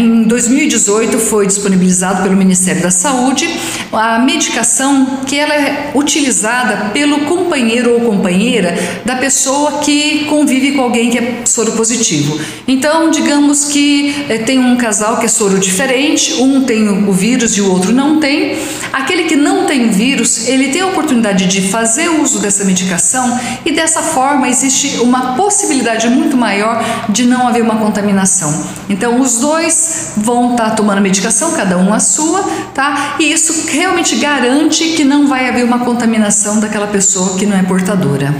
Em 2018 foi disponibilizado pelo Ministério da Saúde a medicação que ela é utilizada pelo companheiro ou companheira da pessoa que convive com alguém que é soro positivo. Então, digamos que é, tem um casal que é soro diferente, um tem o vírus e o outro não tem. Aquele que não tem vírus, ele tem a oportunidade de fazer uso dessa medicação e dessa forma existe uma possibilidade muito maior de não haver uma contaminação. Então, os dois vão estar tá tomando medicação, cada um a sua, tá? E isso realmente garante que não vai haver uma contaminação daquela pessoa que não é portadora.